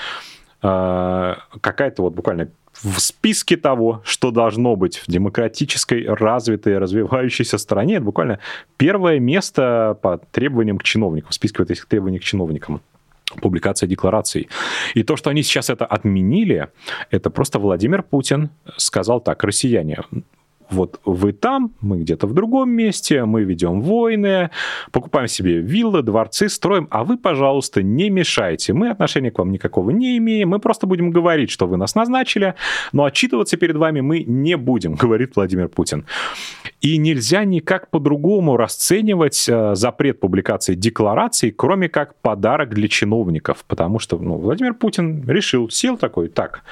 [SPEAKER 2] какая-то вот буквально в списке того, что должно быть в демократической, развитой, развивающейся стране, это буквально первое место по требованиям к чиновникам, в списке вот этих требований к чиновникам публикация деклараций. И то, что они сейчас это отменили, это просто Владимир Путин сказал так, россияне, вот вы там, мы где-то в другом месте, мы ведем войны, покупаем себе виллы, дворцы, строим, а вы, пожалуйста, не мешайте. Мы отношения к вам никакого не имеем, мы просто будем говорить, что вы нас назначили, но отчитываться перед вами мы не будем, говорит Владимир Путин. И нельзя никак по-другому расценивать э, запрет публикации деклараций, кроме как подарок для чиновников, потому что ну, Владимир Путин решил, сел такой, так,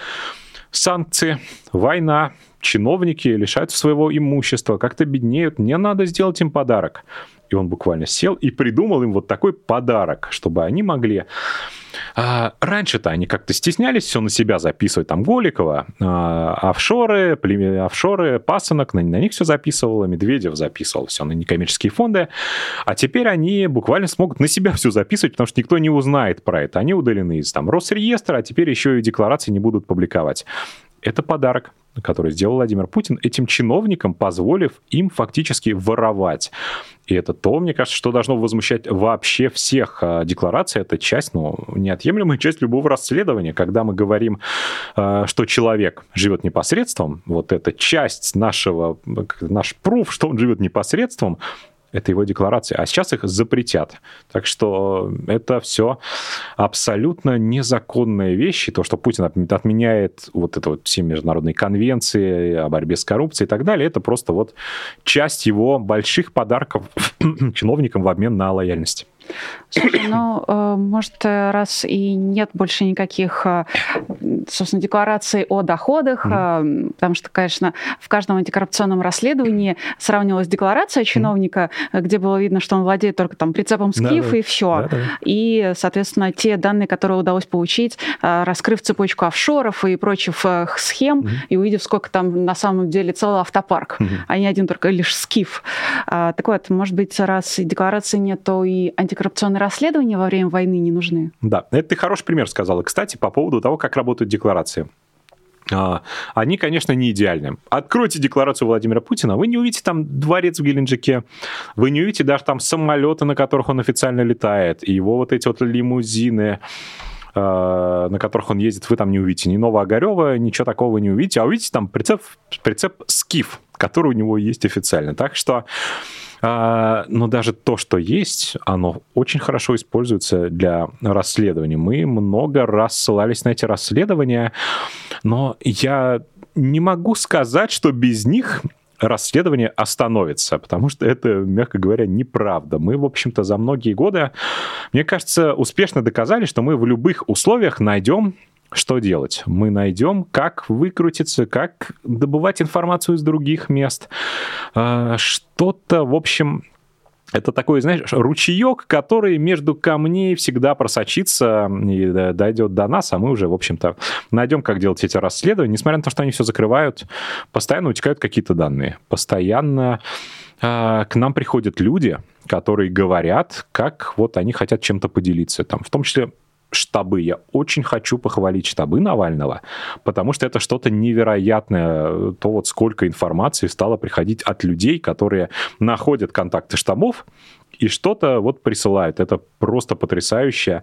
[SPEAKER 2] санкции, война, чиновники лишаются своего имущества, как-то беднеют, не надо сделать им подарок. И он буквально сел и придумал им вот такой подарок, чтобы они могли... А, раньше-то они как-то стеснялись все на себя записывать, там Голикова, а, офшоры, племе, офшоры, пасынок, на, на них все записывало, Медведев записывал все на некоммерческие фонды, а теперь они буквально смогут на себя все записывать, потому что никто не узнает про это. Они удалены из там Росреестра, а теперь еще и декларации не будут публиковать. Это подарок который сделал Владимир Путин, этим чиновникам позволив им фактически воровать. И это то, мне кажется, что должно возмущать вообще всех. А декларация — это часть, ну, неотъемлемая часть любого расследования. Когда мы говорим, а, что человек живет непосредством, вот эта часть нашего, наш пруф, что он живет непосредством, это его декларации, а сейчас их запретят. Так что это все абсолютно незаконные вещи. То, что Путин отменяет вот это вот все международные конвенции о борьбе с коррупцией и так далее, это просто вот часть его больших подарков чиновникам в обмен на лояльность.
[SPEAKER 1] Слушай, ну, э, может, раз и нет больше никаких, э, собственно, деклараций о доходах, mm. потому что, конечно, в каждом антикоррупционном расследовании сравнивалась декларация чиновника, mm. где было видно, что он владеет только там прицепом скиф, да, и все. Да, да. И, соответственно, те данные, которые удалось получить, раскрыв цепочку офшоров и прочих схем, mm. и увидев, сколько там на самом деле целый автопарк, mm. а не один только лишь скиф. Так вот, может быть, раз декларации нет, то и антикоррупционные антикоррупционные расследования во время войны не нужны.
[SPEAKER 2] Да, это ты хороший пример сказала. Кстати, по поводу того, как работают декларации. А, они, конечно, не идеальны. Откройте декларацию Владимира Путина, вы не увидите там дворец в Геленджике, вы не увидите даже там самолеты, на которых он официально летает, и его вот эти вот лимузины, на которых он ездит, вы там не увидите ни Новоогарева, ничего такого не увидите, а увидите там прицеп, прицеп «Скиф», который у него есть официально. Так что а, но даже то, что есть, оно очень хорошо используется для расследований. Мы много раз ссылались на эти расследования, но я не могу сказать, что без них расследование остановится, потому что это, мягко говоря, неправда. Мы, в общем-то, за многие годы, мне кажется, успешно доказали, что мы в любых условиях найдем что делать? Мы найдем, как выкрутиться, как добывать информацию из других мест. А, что-то, в общем, это такой, знаешь, ручеек, который между камней всегда просочится и дойдет до нас, а мы уже, в общем-то, найдем, как делать эти расследования. Несмотря на то, что они все закрывают, постоянно утекают какие-то данные. Постоянно э, к нам приходят люди, которые говорят, как вот они хотят чем-то поделиться. Там, в том числе штабы. Я очень хочу похвалить штабы Навального, потому что это что-то невероятное, то вот сколько информации стало приходить от людей, которые находят контакты штабов, и что-то вот присылают. Это просто потрясающе,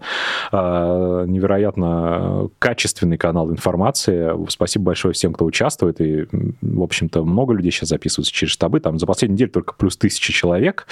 [SPEAKER 2] а, невероятно качественный канал информации. Спасибо большое всем, кто участвует. И, в общем-то, много людей сейчас записываются через штабы. Там за последнюю неделю только плюс тысячи человек.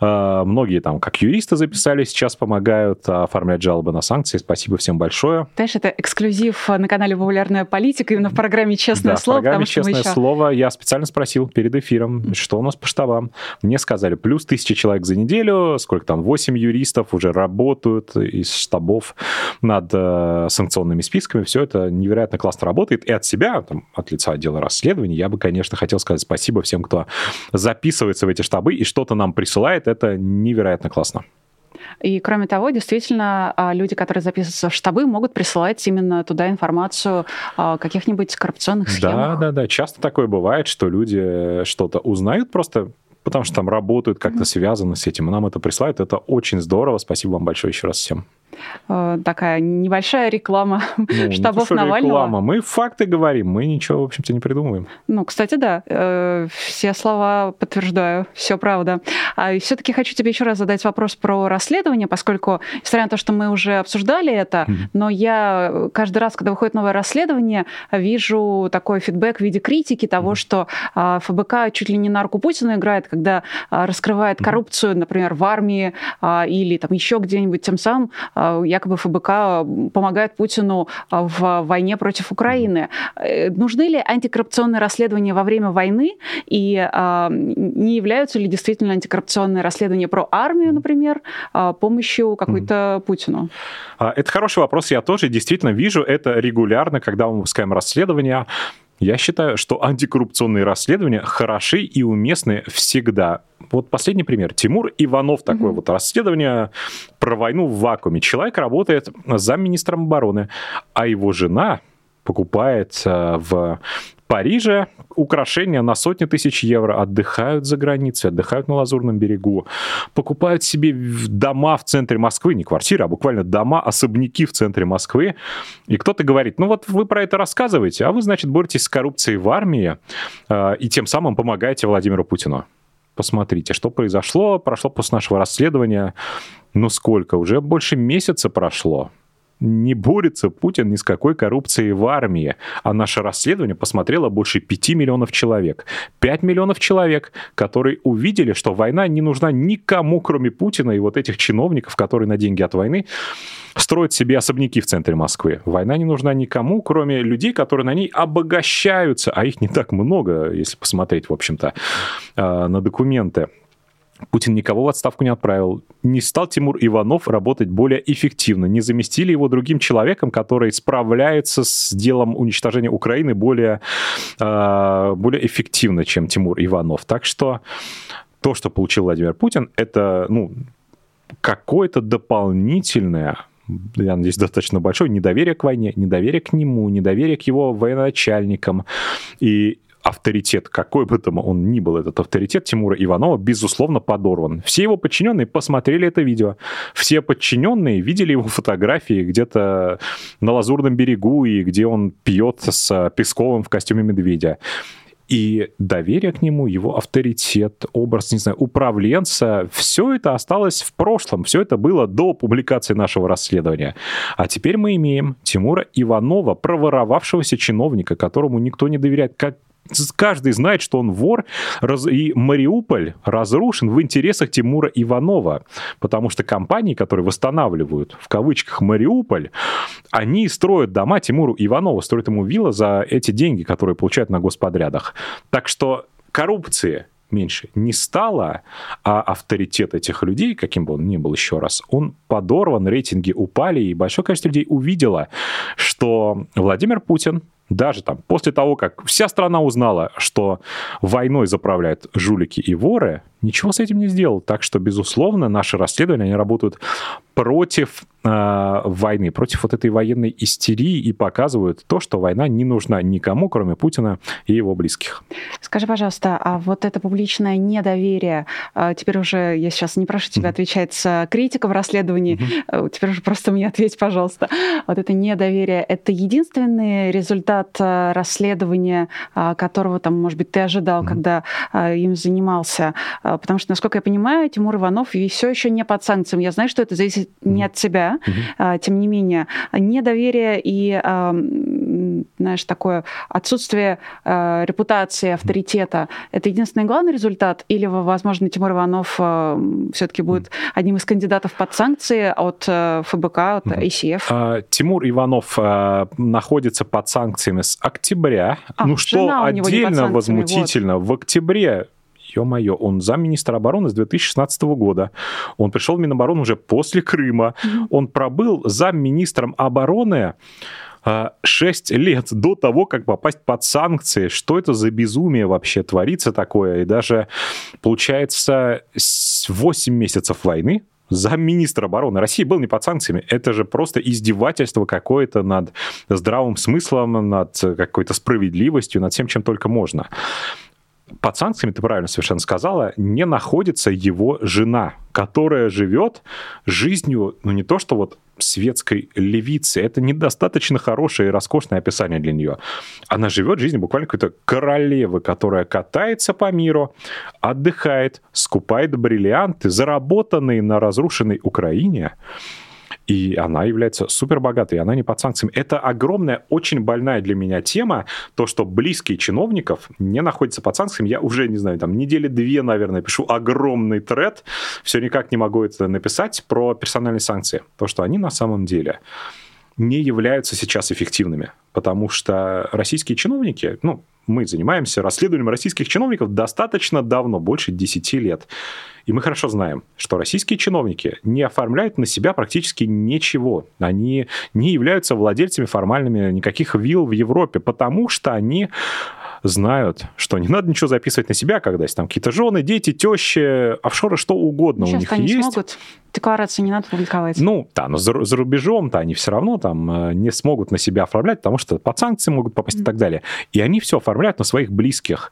[SPEAKER 2] А, многие там, как юристы записались, сейчас помогают оформлять жалобы на санкции. Спасибо всем большое.
[SPEAKER 1] Знаешь, это эксклюзив на канале «Популярная политика» именно в программе «Честное
[SPEAKER 2] да,
[SPEAKER 1] слово».
[SPEAKER 2] в программе «Честное еще... слово» я специально спросил перед эфиром, что у нас по штабам. Мне сказали, плюс тысяча человек за неделю, неделю, сколько там, 8 юристов уже работают из штабов над э, санкционными списками. Все это невероятно классно работает. И от себя, там, от лица отдела расследований, я бы, конечно, хотел сказать спасибо всем, кто записывается в эти штабы и что-то нам присылает. Это невероятно классно.
[SPEAKER 1] И кроме того, действительно, а, люди, которые записываются в штабы, могут присылать именно туда информацию о каких-нибудь коррупционных
[SPEAKER 2] схемах. Да, да, да. Часто такое бывает, что люди что-то узнают просто потому что там работают, как-то связаны с этим, и нам это присылают. Это очень здорово. Спасибо вам большое еще раз всем.
[SPEAKER 1] Э, такая небольшая реклама ну, штабов не Навального. Реклама.
[SPEAKER 2] Мы факты говорим, мы ничего, в общем-то, не придумываем.
[SPEAKER 1] Ну, кстати, да, э, все слова подтверждаю, все правда. А все-таки хочу тебе еще раз задать вопрос про расследование, поскольку, несмотря на то, что мы уже обсуждали это, mm-hmm. но я каждый раз, когда выходит новое расследование, вижу такой фидбэк в виде критики того, mm-hmm. что а, ФБК чуть ли не на руку Путина играет, когда а, раскрывает коррупцию, mm-hmm. например, в армии а, или там еще где-нибудь, тем самым якобы ФБК помогает Путину в войне против Украины. Э, нужны ли антикоррупционные расследования во время войны? И не являются ли действительно антикоррупционные расследования про армию, например, помощью какой-то. Путину?
[SPEAKER 2] Это хороший вопрос. Я тоже действительно вижу это регулярно, когда мы выпускаем расследования. Я считаю, что антикоррупционные расследования хороши и уместны всегда. Вот последний пример. Тимур Иванов, такое mm-hmm. вот расследование про войну в вакууме. Человек работает замминистром обороны, а его жена покупает в Париже украшения на сотни тысяч евро, отдыхают за границей, отдыхают на Лазурном берегу, покупают себе дома в центре Москвы, не квартиры, а буквально дома, особняки в центре Москвы. И кто-то говорит, ну вот вы про это рассказываете, а вы, значит, боретесь с коррупцией в армии э, и тем самым помогаете Владимиру Путину. Посмотрите, что произошло, прошло после нашего расследования, ну сколько, уже больше месяца прошло не борется Путин ни с какой коррупцией в армии. А наше расследование посмотрело больше 5 миллионов человек. 5 миллионов человек, которые увидели, что война не нужна никому, кроме Путина и вот этих чиновников, которые на деньги от войны строят себе особняки в центре Москвы. Война не нужна никому, кроме людей, которые на ней обогащаются, а их не так много, если посмотреть, в общем-то, а, на документы. Путин никого в отставку не отправил. Не стал Тимур Иванов работать более эффективно. Не заместили его другим человеком, который справляется с делом уничтожения Украины более, э, более эффективно, чем Тимур Иванов. Так что то, что получил Владимир Путин, это ну, какое-то дополнительное я надеюсь, достаточно большое недоверие к войне, недоверие к нему, недоверие к его военачальникам. И авторитет, какой бы там он ни был, этот авторитет Тимура Иванова, безусловно, подорван. Все его подчиненные посмотрели это видео. Все подчиненные видели его фотографии где-то на Лазурном берегу и где он пьет с Песковым в костюме медведя. И доверие к нему, его авторитет, образ, не знаю, управленца, все это осталось в прошлом, все это было до публикации нашего расследования. А теперь мы имеем Тимура Иванова, проворовавшегося чиновника, которому никто не доверяет, как каждый знает, что он вор, и Мариуполь разрушен в интересах Тимура Иванова, потому что компании, которые восстанавливают, в кавычках, Мариуполь, они строят дома Тимуру Иванову, строят ему вилла за эти деньги, которые получают на господрядах. Так что коррупции меньше не стало, а авторитет этих людей, каким бы он ни был еще раз, он подорван, рейтинги упали, и большое количество людей увидело, что Владимир Путин даже там после того, как вся страна узнала, что войной заправляют жулики и воры, ничего с этим не сделал. Так что, безусловно, наши расследования, они работают против э, войны, против вот этой военной истерии и показывают то, что война не нужна никому, кроме Путина и его близких.
[SPEAKER 1] Скажи, пожалуйста, а вот это публичное недоверие, э, теперь уже, я сейчас не прошу тебя mm-hmm. отвечать с критиком в расследовании, mm-hmm. теперь уже просто мне ответь, пожалуйста. Вот это недоверие, это единственный результат э, расследования, которого там, может быть, ты ожидал, mm-hmm. когда им занимался? Потому что, насколько я понимаю, Тимур Иванов все еще не под санкциями. Я знаю, что это зависит не от тебя, mm-hmm. тем не менее, недоверие и, знаешь, такое отсутствие а, репутации, авторитета, это единственный главный результат? Или, возможно, Тимур Иванов все-таки будет одним из кандидатов под санкции от э, ФБК, от ICF?
[SPEAKER 2] А, Тимур Иванов а, находится под санкциями с октября. А, ну, что отдельно возмутительно, вот. в октябре ё-моё, он замминистра обороны с 2016 года. Он пришел в Минобороны уже после Крыма. Mm-hmm. Он пробыл замминистром обороны 6 а, лет до того, как попасть под санкции. Что это за безумие вообще творится такое? И даже, получается, 8 месяцев войны, замминистра обороны России был не под санкциями. Это же просто издевательство какое-то над здравым смыслом, над какой-то справедливостью, над всем, чем только можно под санкциями, ты правильно совершенно сказала, не находится его жена, которая живет жизнью, ну не то что вот светской левицы. Это недостаточно хорошее и роскошное описание для нее. Она живет жизнью буквально какой-то королевы, которая катается по миру, отдыхает, скупает бриллианты, заработанные на разрушенной Украине, и она является супер богатой, она не под санкциями. Это огромная, очень больная для меня тема, то, что близкие чиновников не находятся под санкциями. Я уже, не знаю, там недели две, наверное, пишу огромный тред, все никак не могу это написать про персональные санкции. То, что они на самом деле не являются сейчас эффективными, потому что российские чиновники, ну, мы занимаемся расследованием российских чиновников достаточно давно, больше 10 лет. И мы хорошо знаем, что российские чиновники не оформляют на себя практически ничего. Они не являются владельцами формальными никаких вилл в Европе, потому что они знают, что не надо ничего записывать на себя, когда есть там какие-то жены, дети, тещи, офшоры, что угодно
[SPEAKER 1] Сейчас
[SPEAKER 2] у них
[SPEAKER 1] они
[SPEAKER 2] есть.
[SPEAKER 1] смогут. Декларации не надо публиковать.
[SPEAKER 2] Ну, да, но за, за рубежом-то они все равно там э, не смогут на себя оформлять, потому что под санкции могут попасть mm-hmm. и так далее. И они все оформляют на своих близких.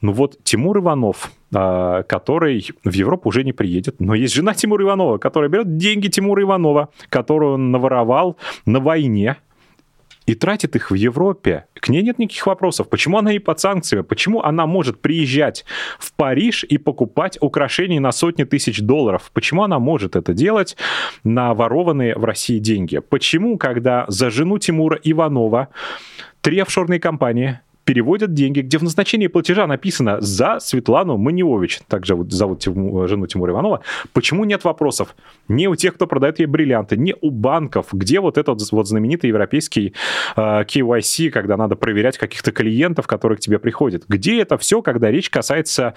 [SPEAKER 2] Ну вот Тимур Иванов, э, который в Европу уже не приедет, но есть жена Тимура Иванова, которая берет деньги Тимура Иванова, которую он наворовал на войне, и тратит их в Европе. К ней нет никаких вопросов. Почему она не под санкциями? Почему она может приезжать в Париж и покупать украшения на сотни тысяч долларов? Почему она может это делать на ворованные в России деньги? Почему, когда за жену Тимура Иванова три офшорные компании переводят деньги, где в назначении платежа написано «за Светлану Маниович», также вот зовут Тиму, жену Тимура Иванова, почему нет вопросов? Не у тех, кто продает ей бриллианты, не у банков, где вот этот вот знаменитый европейский э, KYC, когда надо проверять каких-то клиентов, которые к тебе приходят. Где это все, когда речь касается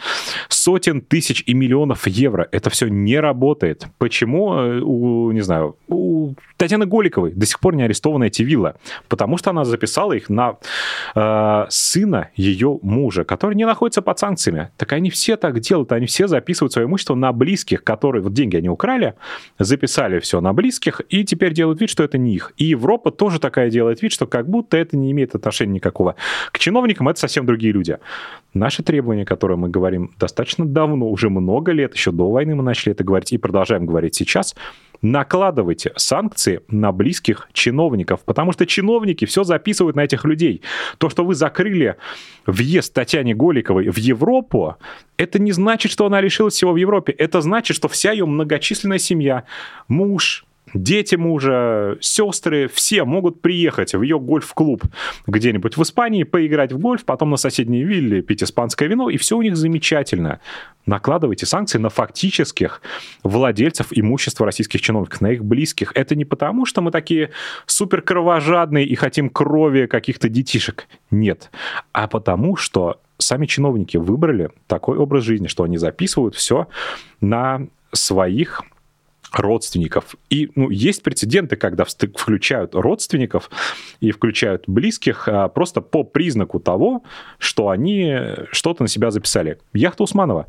[SPEAKER 2] сотен тысяч и миллионов евро? Это все не работает. Почему э, у, не знаю, у Татьяны Голиковой до сих пор не арестованы эти виллы? Потому что она записала их на э, сына ее мужа, который не находится под санкциями. Так они все так делают, они все записывают свое имущество на близких, которые, вот деньги они украли, записали все на близких, и теперь делают вид, что это не их. И Европа тоже такая делает вид, что как будто это не имеет отношения никакого. К чиновникам это совсем другие люди. Наши требования, которые мы говорим достаточно давно, уже много лет, еще до войны мы начали это говорить и продолжаем говорить сейчас, накладывайте санкции на близких чиновников, потому что чиновники все записывают на этих людей. То, что вы закрыли въезд Татьяне Голиковой в Европу, это не значит, что она лишилась всего в Европе. Это значит, что вся ее многочисленная семья, муж, дети мужа, сестры, все могут приехать в ее гольф-клуб где-нибудь в Испании, поиграть в гольф, потом на соседней вилле пить испанское вино, и все у них замечательно. Накладывайте санкции на фактических владельцев имущества российских чиновников, на их близких. Это не потому, что мы такие супер кровожадные и хотим крови каких-то детишек. Нет. А потому, что сами чиновники выбрали такой образ жизни, что они записывают все на своих родственников. И ну, есть прецеденты, когда включают родственников и включают близких а, просто по признаку того, что они что-то на себя записали. Яхта Усманова.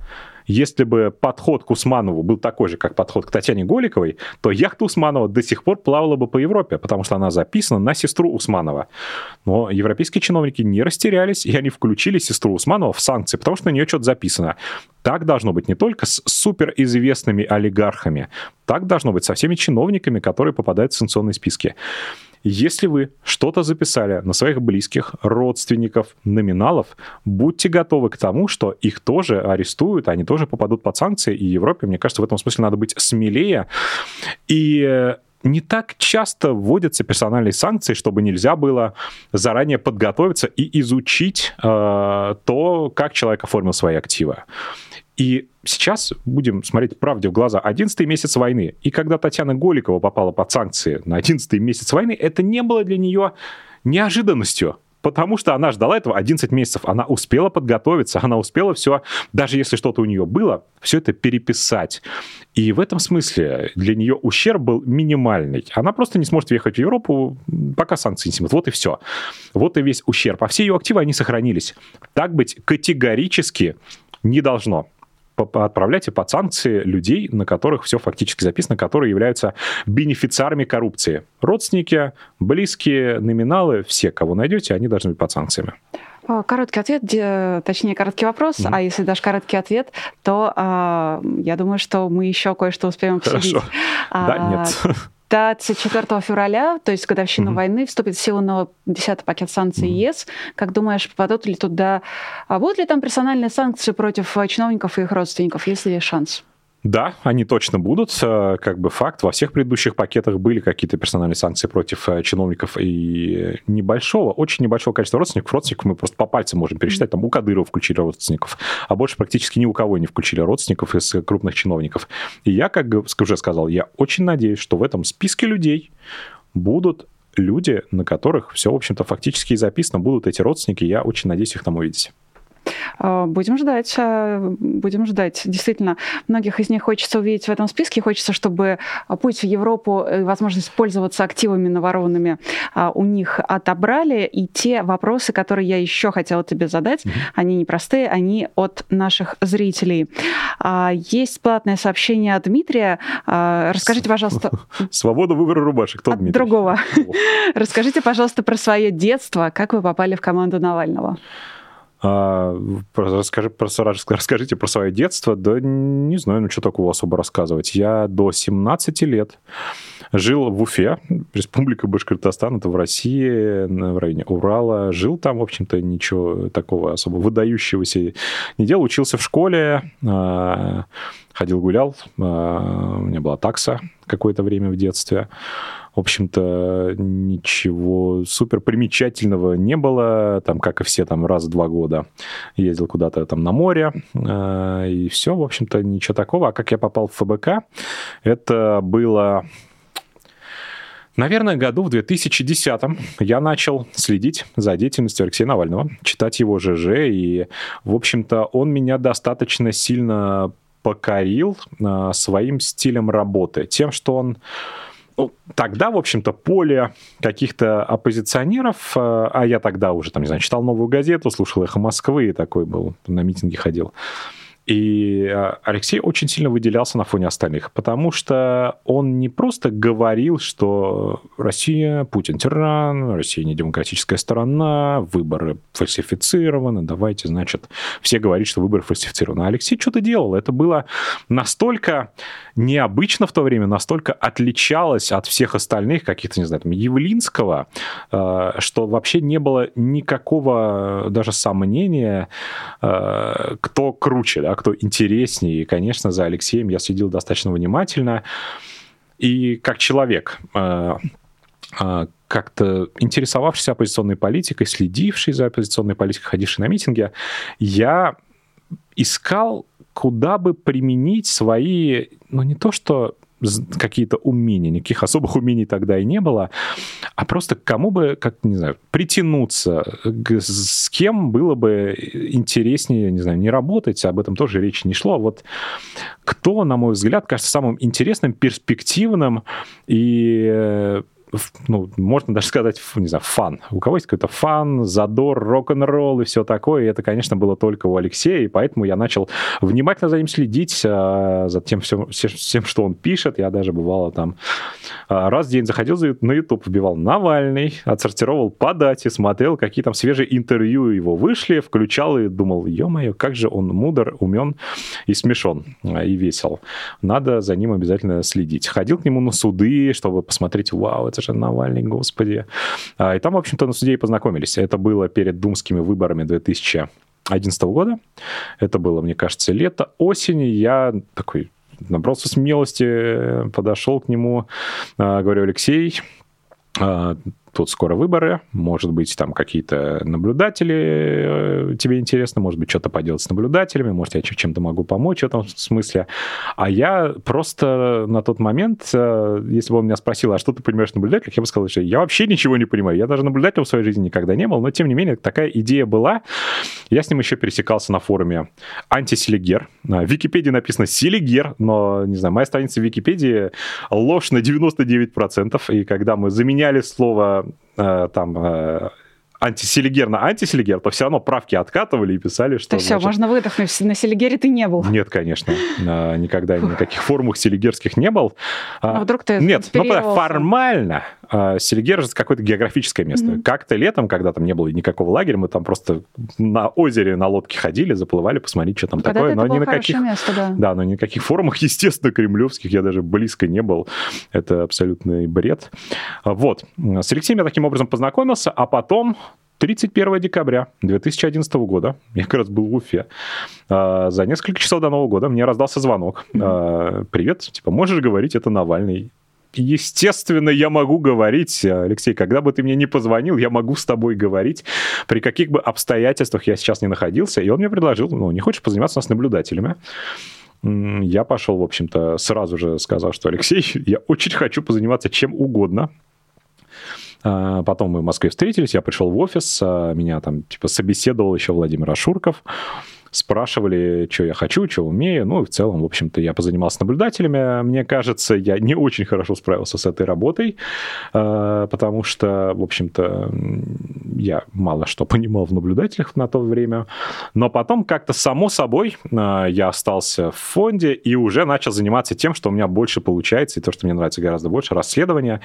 [SPEAKER 2] Если бы подход к Усманову был такой же, как подход к Татьяне Голиковой, то яхта Усманова до сих пор плавала бы по Европе, потому что она записана на сестру Усманова. Но европейские чиновники не растерялись, и они включили сестру Усманова в санкции, потому что на нее что-то записано. Так должно быть не только с суперизвестными олигархами, так должно быть со всеми чиновниками, которые попадают в санкционные списки. Если вы что-то записали на своих близких, родственников, номиналов, будьте готовы к тому, что их тоже арестуют, они тоже попадут под санкции, и Европе, мне кажется, в этом смысле надо быть смелее. И э, не так часто вводятся персональные санкции, чтобы нельзя было заранее подготовиться и изучить э, то, как человек оформил свои активы. И сейчас будем смотреть правде в глаза. 11 месяц войны. И когда Татьяна Голикова попала под санкции на 11 месяц войны, это не было для нее неожиданностью. Потому что она ждала этого 11 месяцев. Она успела подготовиться, она успела все, даже если что-то у нее было, все это переписать. И в этом смысле для нее ущерб был минимальный. Она просто не сможет въехать в Европу, пока санкции не снимут. Вот и все. Вот и весь ущерб. А все ее активы, они сохранились. Так быть категорически не должно отправляйте под санкции людей, на которых все фактически записано, которые являются бенефициарами коррупции. Родственники, близкие, номиналы, все, кого найдете, они должны быть под санкциями.
[SPEAKER 1] Короткий ответ, точнее, короткий вопрос, mm-hmm. а если даже короткий ответ, то а, я думаю, что мы еще кое-что успеем обсудить.
[SPEAKER 2] Хорошо. А, да, нет.
[SPEAKER 1] 24 февраля, то есть годовщина mm-hmm. войны, вступит в силу новый 10 пакет санкций mm-hmm. ЕС. Как думаешь, попадут ли туда... А будут ли там персональные санкции против чиновников и их родственников? Есть ли шанс?
[SPEAKER 2] Да, они точно будут, э, как бы факт. Во всех предыдущих пакетах были какие-то персональные санкции против э, чиновников и небольшого, очень небольшого количества родственников. Родственников мы просто по пальцам можем пересчитать. Там у Кадырова включили родственников, а больше практически ни у кого не включили родственников из крупных чиновников. И я, как уже сказал, я очень надеюсь, что в этом списке людей будут люди, на которых все, в общем-то, фактически и записано, будут эти родственники. Я очень надеюсь их там увидеть.
[SPEAKER 1] А, будем ждать, а, будем ждать. Действительно, многих из них хочется увидеть в этом списке, хочется, чтобы путь в Европу и возможность пользоваться активами наворованными а, у них отобрали. И те вопросы, которые я еще хотела тебе задать, mm-hmm. они непростые, они от наших зрителей. Есть платное сообщение от Дмитрия. Расскажите, пожалуйста...
[SPEAKER 2] Свобода выбора рубашек. Кто Дмитрий?
[SPEAKER 1] Другого. Расскажите, пожалуйста, про свое детство. Как вы попали в команду Навального?
[SPEAKER 2] А, расскажи, про, расскажите про свое детство. Да не знаю, ну что такого особо рассказывать. Я до 17 лет жил в Уфе, Республика Башкортостан, это в России, в районе Урала. Жил там, в общем-то, ничего такого особо выдающегося не делал. Учился в школе, а, ходил гулял. А, у меня была такса какое-то время в детстве. В общем-то, ничего супер примечательного не было, там, как и все, там, раз в два года ездил куда-то там на море, э, и все, в общем-то, ничего такого. А как я попал в ФБК, это было Наверное, году в 2010 я начал следить за деятельностью Алексея Навального, читать его ЖЖ, и, в общем-то, он меня достаточно сильно покорил э, своим стилем работы, тем, что он ну, тогда, в общем-то, поле каких-то оппозиционеров, э, а я тогда уже, там, не знаю, читал «Новую газету», слушал «Эхо Москвы» и такой был, на митинги ходил. И э, Алексей очень сильно выделялся на фоне остальных, потому что он не просто говорил, что Россия, Путин тиран, Россия не демократическая страна, выборы фальсифицированы, давайте, значит, все говорят, что выборы фальсифицированы. А Алексей что-то делал. Это было настолько необычно в то время, настолько отличалось от всех остальных каких-то, не знаю, там, Явлинского, э, что вообще не было никакого даже сомнения, э, кто круче, да, кто интереснее. И, конечно, за Алексеем я следил достаточно внимательно. И как человек, э, э, как-то интересовавшийся оппозиционной политикой, следивший за оппозиционной политикой, ходивший на митинги, я искал, куда бы применить свои, ну не то что какие-то умения, никаких особых умений тогда и не было, а просто кому бы, как, не знаю, притянуться, с кем было бы интереснее, не знаю, не работать, об этом тоже речи не шло. Вот кто, на мой взгляд, кажется самым интересным, перспективным и э, ну, можно даже сказать, не знаю, фан. У кого есть какой-то фан, задор, рок-н-ролл и все такое. И это, конечно, было только у Алексея, и поэтому я начал внимательно за ним следить, а, за тем, всем, всем, что он пишет. Я даже бывало там а, раз в день заходил на YouTube, вбивал Навальный, отсортировал по дате, смотрел, какие там свежие интервью его вышли, включал и думал, ё-моё, как же он мудр, умен и смешон, а, и весел. Надо за ним обязательно следить. Ходил к нему на суды, чтобы посмотреть, вау, это это же Навальный, господи. А, и там, в общем-то, на суде и познакомились. Это было перед думскими выборами 2011 года. Это было, мне кажется, лето, осень. Я такой набрался смелости, подошел к нему, а, говорю, Алексей, а, тут скоро выборы, может быть, там какие-то наблюдатели э, тебе интересно, может быть, что-то поделать с наблюдателями, может, я чем-то могу помочь в этом смысле. А я просто на тот момент, э, если бы он меня спросил, а что ты понимаешь в наблюдателях, я бы сказал, что я вообще ничего не понимаю. Я даже наблюдателем в своей жизни никогда не был, но, тем не менее, такая идея была. Я с ним еще пересекался на форуме антиселигер. В Википедии написано селигер, но, не знаю, моя страница в Википедии ложь на 99%, и когда мы заменяли слово там э, антиселигер на антиселигер, то все равно правки откатывали и писали, что...
[SPEAKER 1] То все, можно выдохнуть. На селигере ты не был.
[SPEAKER 2] Нет, конечно. Никогда никаких формах селигерских не был.
[SPEAKER 1] А вдруг ты
[SPEAKER 2] Нет, ну, формально Селигер же какое-то географическое место. Mm-hmm. Как-то летом, когда там не было никакого лагеря, мы там просто на озере на лодке ходили, заплывали, посмотреть, что там
[SPEAKER 1] когда
[SPEAKER 2] такое.
[SPEAKER 1] Но
[SPEAKER 2] ни
[SPEAKER 1] на
[SPEAKER 2] каких,
[SPEAKER 1] место, да.
[SPEAKER 2] да, но ни на каких форумах, естественно, кремлевских я даже близко не был. Это абсолютный бред. Вот. С Алексеем я таким образом познакомился, а потом 31 декабря 2011 года, я как раз был в Уфе, а, за несколько часов до Нового года мне раздался звонок. Mm-hmm. Привет, типа, можешь говорить, это Навальный. Естественно, я могу говорить, Алексей, когда бы ты мне не позвонил, я могу с тобой говорить, при каких бы обстоятельствах я сейчас не находился. И он мне предложил, ну, не хочешь позаниматься с наблюдателями? Я пошел, в общем-то, сразу же сказал, что, Алексей, я очень хочу позаниматься чем угодно, а, потом мы в Москве встретились, я пришел в офис, а, меня там типа собеседовал еще Владимир Ашурков спрашивали, что я хочу, что умею. Ну, и в целом, в общем-то, я позанимался наблюдателями. Мне кажется, я не очень хорошо справился с этой работой, э, потому что, в общем-то, я мало что понимал в наблюдателях на то время. Но потом как-то само собой э, я остался в фонде и уже начал заниматься тем, что у меня больше получается, и то, что мне нравится гораздо больше, расследование.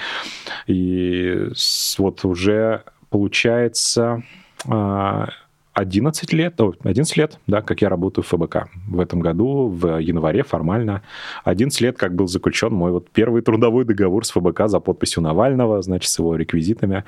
[SPEAKER 2] И вот уже получается э, 11 лет, о, 11 лет, да, как я работаю в ФБК. В этом году, в январе формально, 11 лет, как был заключен мой вот первый трудовой договор с ФБК за подписью Навального, значит, с его реквизитами.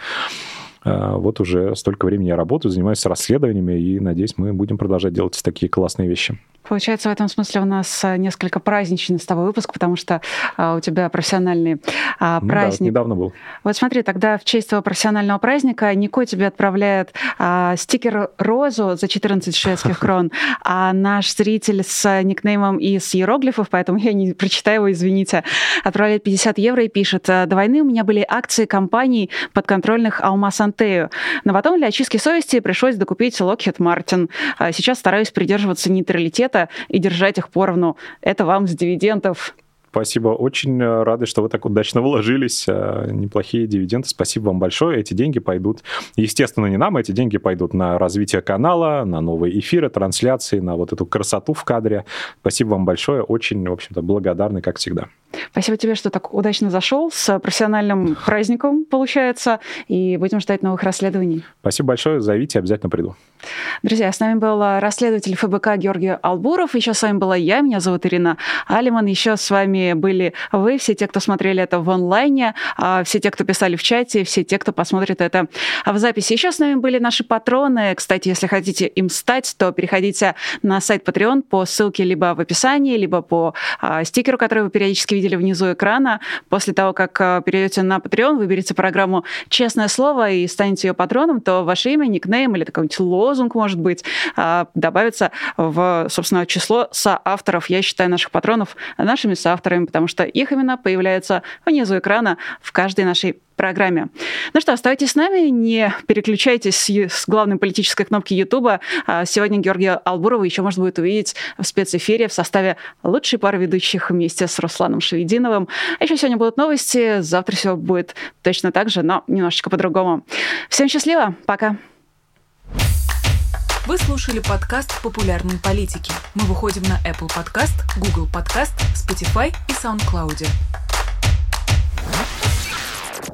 [SPEAKER 2] А, вот уже столько времени я работаю, занимаюсь расследованиями, и, надеюсь, мы будем продолжать делать такие классные вещи.
[SPEAKER 1] Получается, в этом смысле у нас а, несколько праздничный с тобой выпуск, потому что а, у тебя профессиональный а, ну, праздник. Да,
[SPEAKER 2] недавно был.
[SPEAKER 1] Вот смотри, тогда в честь твоего профессионального праздника Нико тебе отправляет а, стикер розу за 14 шведских крон, а наш зритель с никнеймом из иероглифов, поэтому я не прочитаю его, извините, отправляет 50 евро и пишет, до войны у меня были акции компаний подконтрольных Алма Сантею, но потом для очистки совести пришлось докупить Lockheed Martin. Сейчас стараюсь придерживаться нейтралитета и держать их поровну. Это вам с дивидендов.
[SPEAKER 2] Спасибо. Очень э, рады, что вы так удачно вложились. Э, неплохие дивиденды. Спасибо вам большое. Эти деньги пойдут, естественно, не нам, эти деньги пойдут на развитие канала, на новые эфиры, трансляции, на вот эту красоту в кадре. Спасибо вам большое. Очень, в общем-то, благодарны, как всегда.
[SPEAKER 1] Спасибо тебе, что так удачно зашел с профессиональным праздником, получается, и будем ждать новых расследований.
[SPEAKER 2] Спасибо большое. Зовите, обязательно приду.
[SPEAKER 1] Друзья, с нами был расследователь ФБК Георгий Албуров. Еще с вами была я, меня зовут Ирина Алиман. Еще с вами были вы, все те, кто смотрели это в онлайне, а, все те, кто писали в чате, все те, кто посмотрит это в записи. Еще с нами были наши патроны. Кстати, если хотите им стать, то переходите на сайт Patreon по ссылке либо в описании, либо по а, стикеру, который вы периодически видели внизу экрана. После того, как а, перейдете на Patreon, выберете программу «Честное слово» и станете ее патроном, то ваше имя, никнейм или какой-нибудь лозунг, может быть, добавится в, собственно, число соавторов. Я считаю наших патронов нашими соавторами потому что их имена появляются внизу экрана в каждой нашей программе. Ну что, оставайтесь с нами, не переключайтесь с главной политической кнопки Ютуба. А сегодня Георгия Албурова еще можно будет увидеть в спецэфире в составе лучшей пары ведущих вместе с Русланом Шевединовым. А еще сегодня будут новости, завтра все будет точно так же, но немножечко по-другому. Всем счастливо, пока!
[SPEAKER 3] Вы слушали подкаст «Популярные политики». Мы выходим на Apple Podcast, Google Podcast, Spotify и SoundCloud.